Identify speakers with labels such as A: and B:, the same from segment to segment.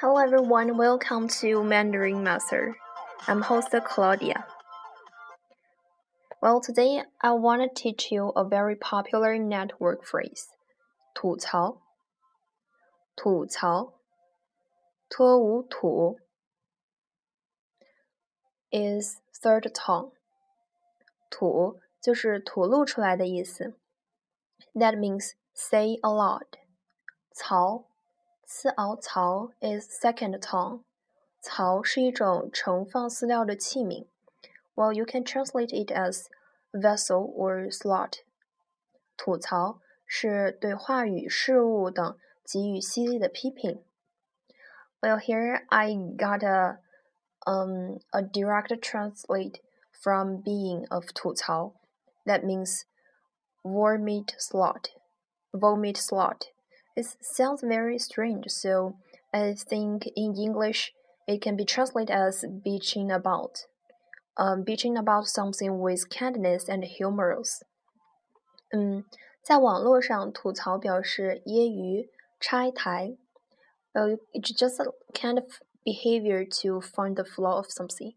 A: Hello everyone, welcome to Mandarin Master. I'm host Claudia. Well, today I want to teach you a very popular network phrase. 吐槽,吐槽,脱无吐 is third tone. 吐就是吐露出来的意思。That means say a lot. 槽 次凹槽 is second tone。槽是一种盛放饲料的器皿。Well, you can translate it as vessel or slot。吐槽是对话语、事物等给予犀利的批评。Well, here I got a um a direct translate from being of 吐槽。That means vomit slot. Vomit slot. It sounds very strange, so I think in English it can be translated as bitching about. Um, bitching about something with kindness and humorous. 嗯，在网络上吐槽表示揶揄、拆台。Well, it's just a kind of behavior to find the flaw of something.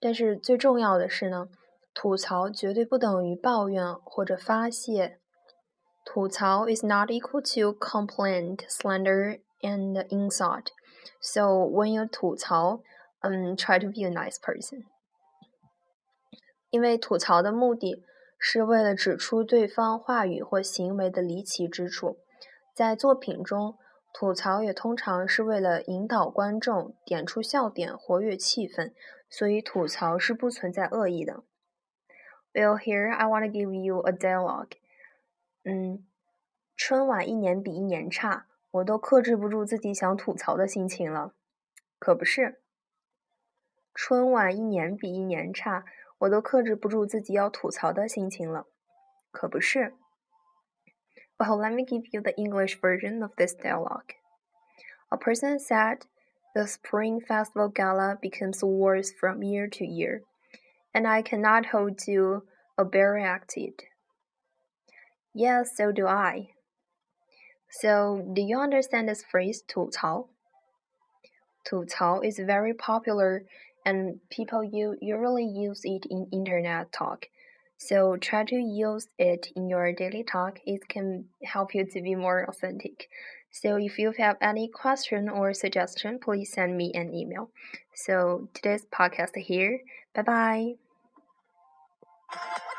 A: 但是最重要的是呢，吐槽绝对不等于抱怨或者发泄。 吐槽 is not equal to complaint, slander, and insult. So when you 吐槽, um, try to be a nice person. 因为吐槽的目的是为了指出对方话语或行为的离奇之处。在作品中，吐槽也通常是为了引导观众、点出笑点、活跃气氛，所以吐槽是不存在恶意的。Well, here I want to give you a dialogue. 嗯，春晚一年比一年差，我都克制不住自己想吐槽的心情了。可不是，春晚一年比一年差，我都克制不住自己要吐槽的心情了。可不是。Well, let me give you the English version of this dialogue. A person said, The Spring Festival Gala becomes worse from year to year, and I cannot hold to a better acted. Yes, so do I. So, do you understand this phrase 吐槽?吐槽 is very popular and people you usually use it in internet talk. So try to use it in your daily talk. It can help you to be more authentic. So if you have any question or suggestion, please send me an email. So today's podcast here. Bye bye.